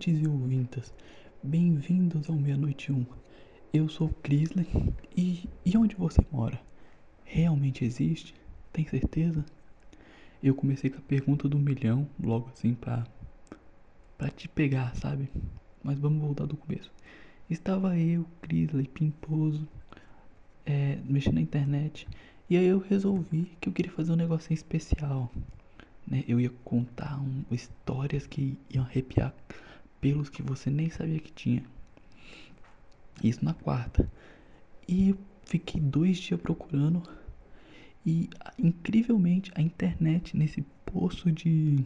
ouvintes e ouvintas, bem-vindos ao Meia-Noite 1. Eu sou Crisley e, e onde você mora? Realmente existe? Tem certeza? Eu comecei com a pergunta do milhão, logo assim pra, pra te pegar, sabe? Mas vamos voltar do começo. Estava eu, Crisley, pimposo, é, mexendo na internet, e aí eu resolvi que eu queria fazer um negocinho especial né? Eu ia contar um, histórias que iam arrepiar pelos que você nem sabia que tinha. Isso na quarta. E fiquei dois dias procurando. E incrivelmente a internet nesse poço de,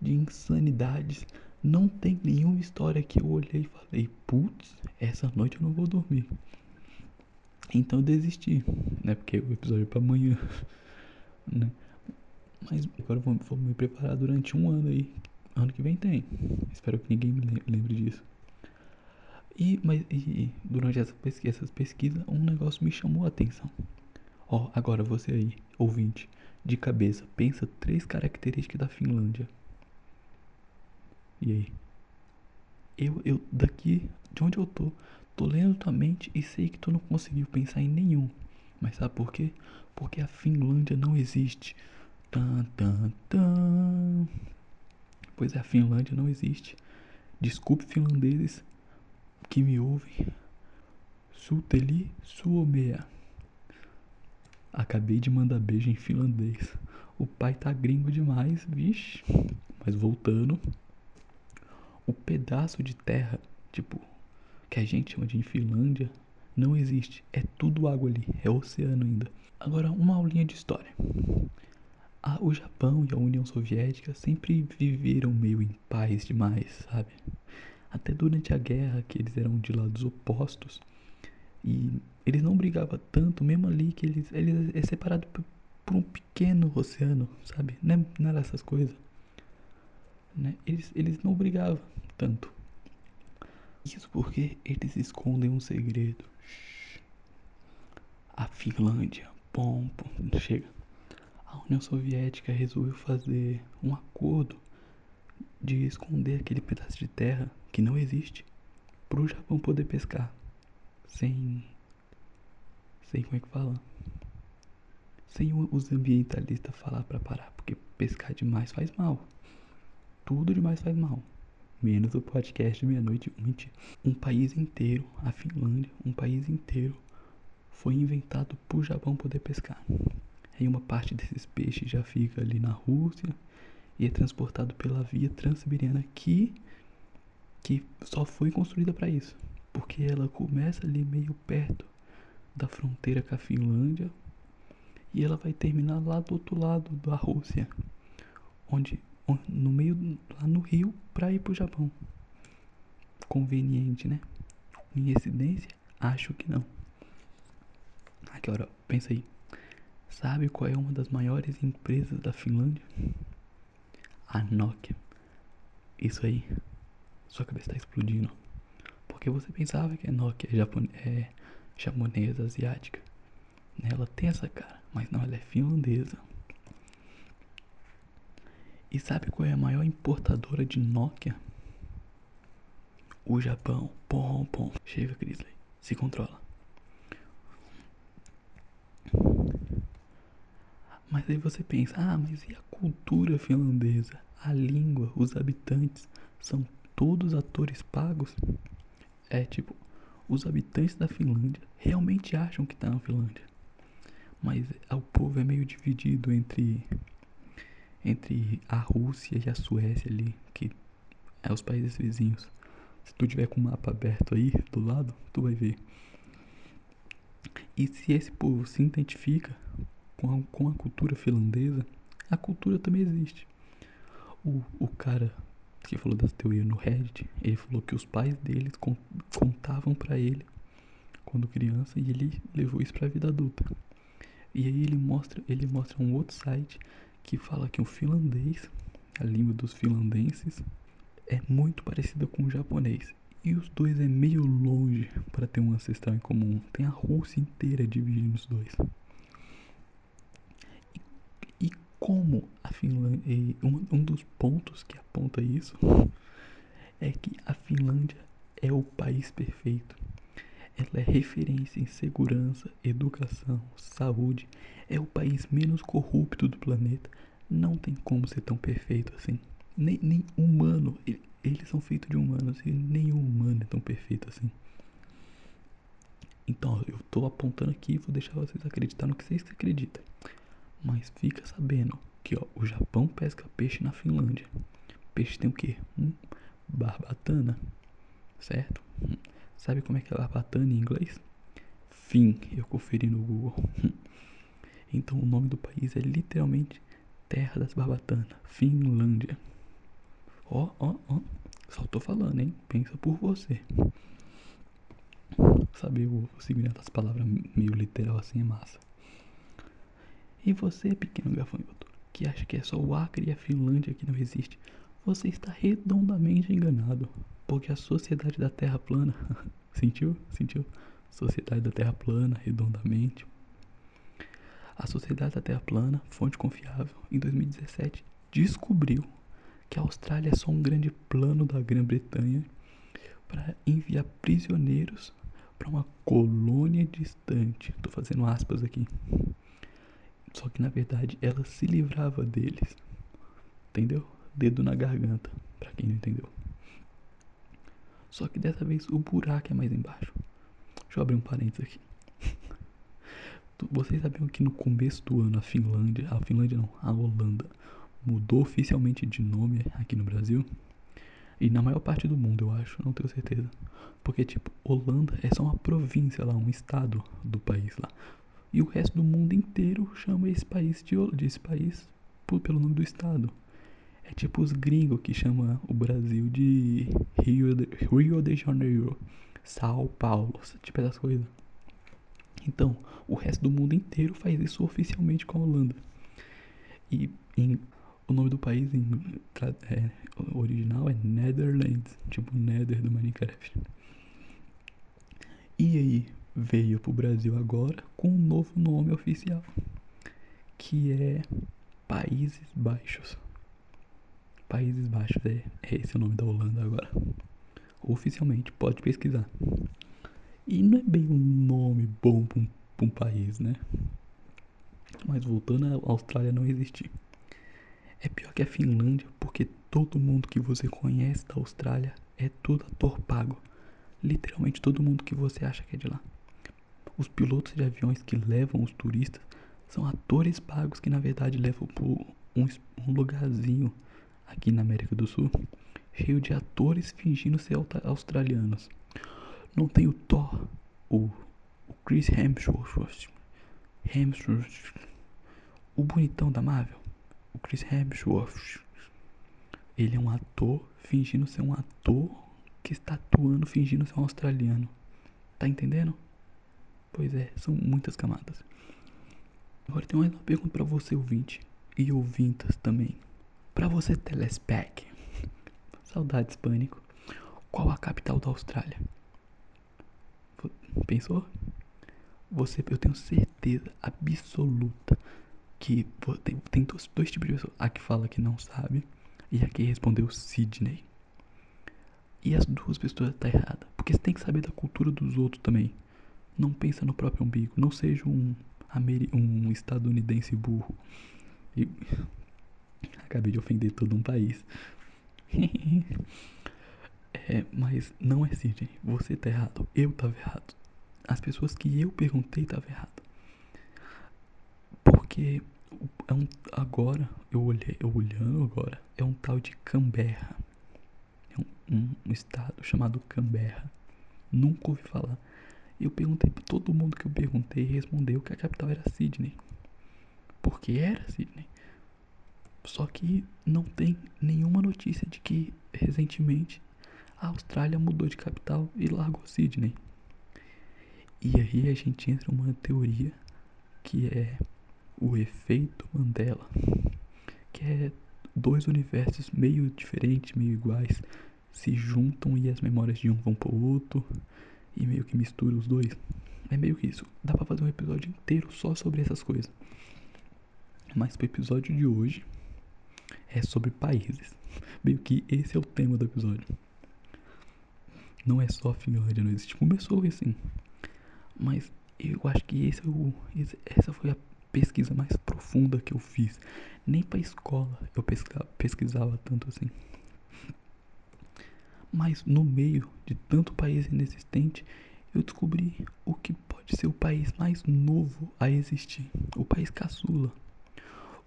de insanidades não tem nenhuma história que eu olhei e falei, putz, essa noite eu não vou dormir. Então eu desisti, né? Porque o episódio é pra amanhã, né? Mas agora vou, vou me preparar durante um ano aí. Ano que vem tem. Espero que ninguém me lembre disso. E, mas, e durante essa pesquisa, essas pesquisas, um negócio me chamou a atenção. Ó, agora você aí, ouvinte, de cabeça, pensa três características da Finlândia. E aí? Eu, eu, daqui, de onde eu tô, tô lendo tua mente e sei que tu não conseguiu pensar em nenhum. Mas sabe por quê? Porque a Finlândia não existe. Tan, tan, tan. Pois a Finlândia não existe. Desculpe, finlandeses que me ouvem. Suteli Suomea. Acabei de mandar beijo em finlandês. O pai tá gringo demais, vixe. Mas voltando. O pedaço de terra, tipo, que a gente chama de Finlândia, não existe. É tudo água ali. É oceano ainda. Agora, uma aulinha de história o Japão e a União Soviética sempre viveram meio em paz demais, sabe? Até durante a guerra, que eles eram de lados opostos, e eles não brigavam tanto, mesmo ali que eles, eles é separado por, por um pequeno oceano, sabe? Não, é, não era essas coisas. Né? Eles, eles não brigavam tanto. Isso porque eles escondem um segredo. A Finlândia, pom, pom, chega a União Soviética resolveu fazer um acordo de esconder aquele pedaço de terra que não existe para o Japão poder pescar. Sem sem como é que fala? Sem os ambientalistas falar para parar porque pescar demais faz mal. Tudo demais faz mal. Menos o podcast meia-noite um país inteiro a Finlândia um país inteiro foi inventado para o Japão poder pescar Aí uma parte desses peixes já fica ali na Rússia e é transportado pela via transiberiana que, que só foi construída para isso. Porque ela começa ali meio perto da fronteira com a Finlândia e ela vai terminar lá do outro lado da Rússia, onde, no meio lá no rio para ir pro Japão. Conveniente, né? Coincidência? Acho que não. Aqui, hora, pensa aí. Sabe qual é uma das maiores empresas da Finlândia? A Nokia. Isso aí. Sua cabeça está explodindo. Porque você pensava que a Nokia é, é japonesa, asiática. Ela tem essa cara, mas não, ela é finlandesa. E sabe qual é a maior importadora de Nokia? O Japão. Pom, pom. Chega, Crisley. Se controla. Mas aí você pensa, ah, mas e a cultura finlandesa? A língua, os habitantes são todos atores pagos? É tipo, os habitantes da Finlândia realmente acham que tá na Finlândia. Mas o povo é meio dividido entre entre a Rússia e a Suécia ali, que é os países vizinhos. Se tu tiver com o mapa aberto aí do lado, tu vai ver. E se esse povo se identifica com a, com a cultura finlandesa, a cultura também existe. O, o cara que falou das teorias no Reddit, ele falou que os pais deles contavam para ele quando criança e ele levou isso para a vida adulta. E aí ele mostra, ele mostra um outro site que fala que o finlandês, a língua dos finlandenses, é muito parecida com o japonês. E os dois é meio longe para ter um ancestral em comum. Tem a Rússia inteira dividindo os dois como a Finlândia. Um, um dos pontos que aponta isso é que a Finlândia é o país perfeito. Ela é referência em segurança, educação, saúde. É o país menos corrupto do planeta. Não tem como ser tão perfeito assim. Nem, nem humano. Eles são feitos de humanos e nenhum humano é tão perfeito assim. Então, eu tô apontando aqui e vou deixar vocês acreditar no que vocês acreditam. Mas fica sabendo que ó, o Japão pesca peixe na Finlândia. Peixe tem o que? Hum, barbatana, certo? Hum. Sabe como é que é barbatana em inglês? Fim, eu conferi no Google. Então o nome do país é literalmente Terra das Barbatanas, Finlândia. Ó, ó, ó, só tô falando, hein? Pensa por você. Saber o significado das palavras meio literal assim é massa. E você, pequeno gafanhoto, que acha que é só o Acre e a Finlândia que não existe, você está redondamente enganado, porque a sociedade da Terra plana, sentiu? Sentiu? Sociedade da Terra plana, redondamente. A Sociedade da Terra plana, fonte confiável, em 2017 descobriu que a Austrália é só um grande plano da Grã-Bretanha para enviar prisioneiros para uma colônia distante. Estou fazendo aspas aqui. Só que na verdade ela se livrava deles. Entendeu? Dedo na garganta, para quem não entendeu. Só que dessa vez o buraco é mais embaixo. Deixa eu abrir um parênteses aqui. Vocês sabiam que no começo do ano a Finlândia, a Finlândia não, a Holanda mudou oficialmente de nome aqui no Brasil? E na maior parte do mundo, eu acho, não tenho certeza. Porque, tipo, Holanda é só uma província lá, um estado do país lá. E o resto do mundo inteiro chama esse país de, esse país por, pelo nome do estado. É tipo os gringos que chamam o Brasil de Rio de, Rio de Janeiro, São Paulo, tipo essas coisas. Então, o resto do mundo inteiro faz isso oficialmente com a Holanda. E em, o nome do país em, é, original é Netherlands, tipo Nether do Minecraft. E aí, veio para o Brasil agora com um novo nome oficial, que é Países Baixos. Países Baixos é, é esse o nome da Holanda agora. Oficialmente, pode pesquisar. E não é bem um nome bom para um, um, país, né? Mas voltando à Austrália não existir. É pior que a Finlândia, porque todo mundo que você conhece da Austrália é tudo ator pago. Literalmente todo mundo que você acha que é de lá. Os pilotos de aviões que levam os turistas são atores pagos que na verdade levam por um, um lugarzinho aqui na América do Sul cheio de atores fingindo ser australianos. Não tem o Thor, o, o Chris Hemsworth, Hemsworth, o bonitão da Marvel, o Chris Hemsworth. Ele é um ator fingindo ser um ator que está atuando fingindo ser um australiano. Tá entendendo? Pois é, são muitas camadas. Agora tem mais uma pergunta para você, ouvinte. E ouvintas também. Para você, telespec. Saudades, pânico. Qual a capital da Austrália? Pensou? Você, eu tenho certeza absoluta que tem, tem dois, dois tipos de pessoas. A que fala que não sabe e a que respondeu Sydney. E as duas pessoas tá errada. Porque você tem que saber da cultura dos outros também. Não pensa no próprio umbigo. Não seja um, um estadunidense burro. E... Acabei de ofender todo um país. é, mas não é Sidney. Você tá errado. Eu tava errado. As pessoas que eu perguntei estavam errado. Porque é um, agora, eu olhei, eu olhando agora, é um tal de Canberra. É um, um, um estado chamado Canberra. Nunca ouvi falar. Eu perguntei pra todo mundo que eu perguntei e respondeu que a capital era Sydney. Porque era Sydney. Só que não tem nenhuma notícia de que recentemente a Austrália mudou de capital e largou Sydney. E aí a gente entra numa teoria que é o efeito Mandela, que é dois universos meio diferentes, meio iguais, se juntam e as memórias de um vão pro outro e meio que mistura os dois. É meio que isso. Dá pra fazer um episódio inteiro só sobre essas coisas. Mas o episódio de hoje é sobre países. Meio que esse é o tema do episódio. não é só Finlândia, não existe. Começou assim. Mas eu acho que esse é o, essa foi a pesquisa mais profunda que eu fiz. Nem pra escola eu pesquisava, pesquisava tanto assim. Mas no meio de tanto país inexistente, eu descobri o que pode ser o país mais novo a existir. O país caçula.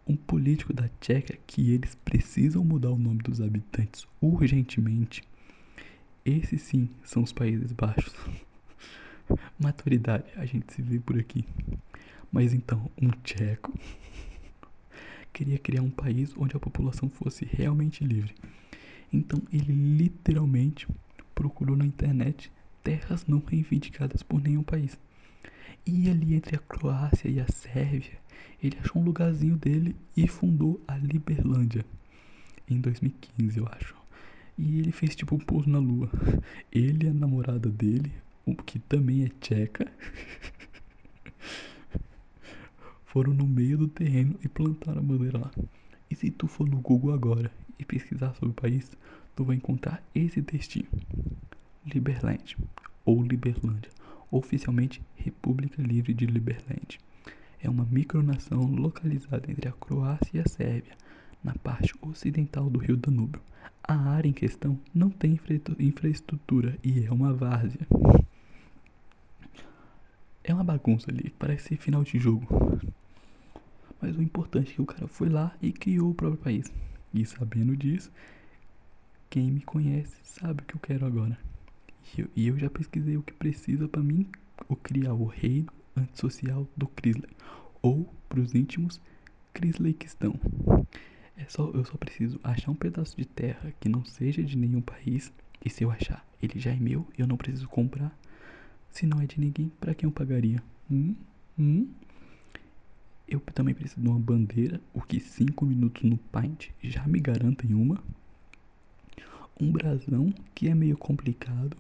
Um político da Tcheca que eles precisam mudar o nome dos habitantes urgentemente. Esses sim são os Países Baixos. Maturidade, a gente se vê por aqui. Mas então, um tcheco queria criar um país onde a população fosse realmente livre. Então ele literalmente procurou na internet terras não reivindicadas por nenhum país. E ali entre a Croácia e a Sérvia, ele achou um lugarzinho dele e fundou a Liberlândia em 2015, eu acho. E ele fez tipo um pouso na lua. Ele e a namorada dele, que também é tcheca, foram no meio do terreno e plantaram a bandeira lá. E se tu for no Google agora e pesquisar sobre o país, tu vai encontrar esse textinho: Liberland ou Liberlândia, oficialmente República Livre de Liberland. É uma micronação localizada entre a Croácia e a Sérvia, na parte ocidental do rio Danúbio. A área em questão não tem infraestrutura e é uma várzea. É uma bagunça ali, parece final de jogo. Mas o importante é que o cara foi lá e criou o próprio país. E sabendo disso, quem me conhece sabe o que eu quero agora. E eu, e eu já pesquisei o que precisa para mim o criar o reino antissocial do Crisley. Ou, para os íntimos, Crisleykistão. É só, eu só preciso achar um pedaço de terra que não seja de nenhum país. E se eu achar, ele já é meu, eu não preciso comprar. Se não é de ninguém, para quem eu pagaria? Hum? Hum? Eu também preciso de uma bandeira, o que 5 minutos no Paint já me garantem uma. Um brasão, que é meio complicado.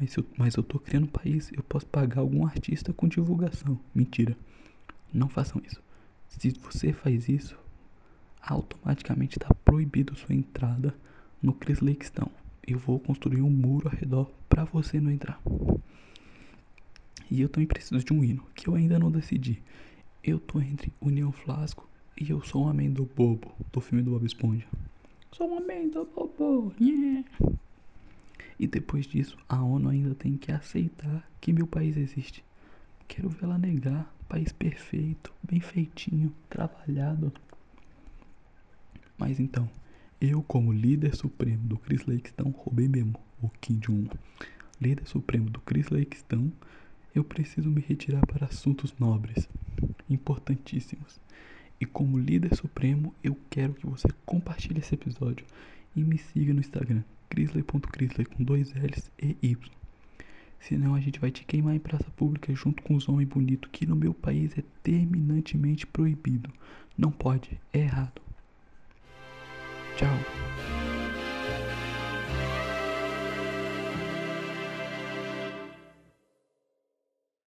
Mas eu, mas eu tô criando um país, eu posso pagar algum artista com divulgação. Mentira. Não façam isso. Se você faz isso, automaticamente está proibido sua entrada no Chris Lakestone. Eu vou construir um muro ao redor para você não entrar. E eu também preciso de um hino, que eu ainda não decidi. Eu tô entre União Flasco e eu sou um amendo bobo do filme do Bob Esponja. Sou um amendo bobo, yeah. E depois disso, a ONU ainda tem que aceitar que meu país existe. Quero vê-la negar. País perfeito, bem feitinho, trabalhado. Mas então, eu como líder supremo do Chris Lakestone, roubei mesmo o Kim Jong-un. Líder supremo do Chris eu preciso me retirar para assuntos nobres, importantíssimos. E como líder supremo, eu quero que você compartilhe esse episódio e me siga no Instagram, crisley.crisley com dois L's e Y. Senão a gente vai te queimar em praça pública junto com os homens bonitos, que no meu país é terminantemente proibido. Não pode, é errado. Ciao.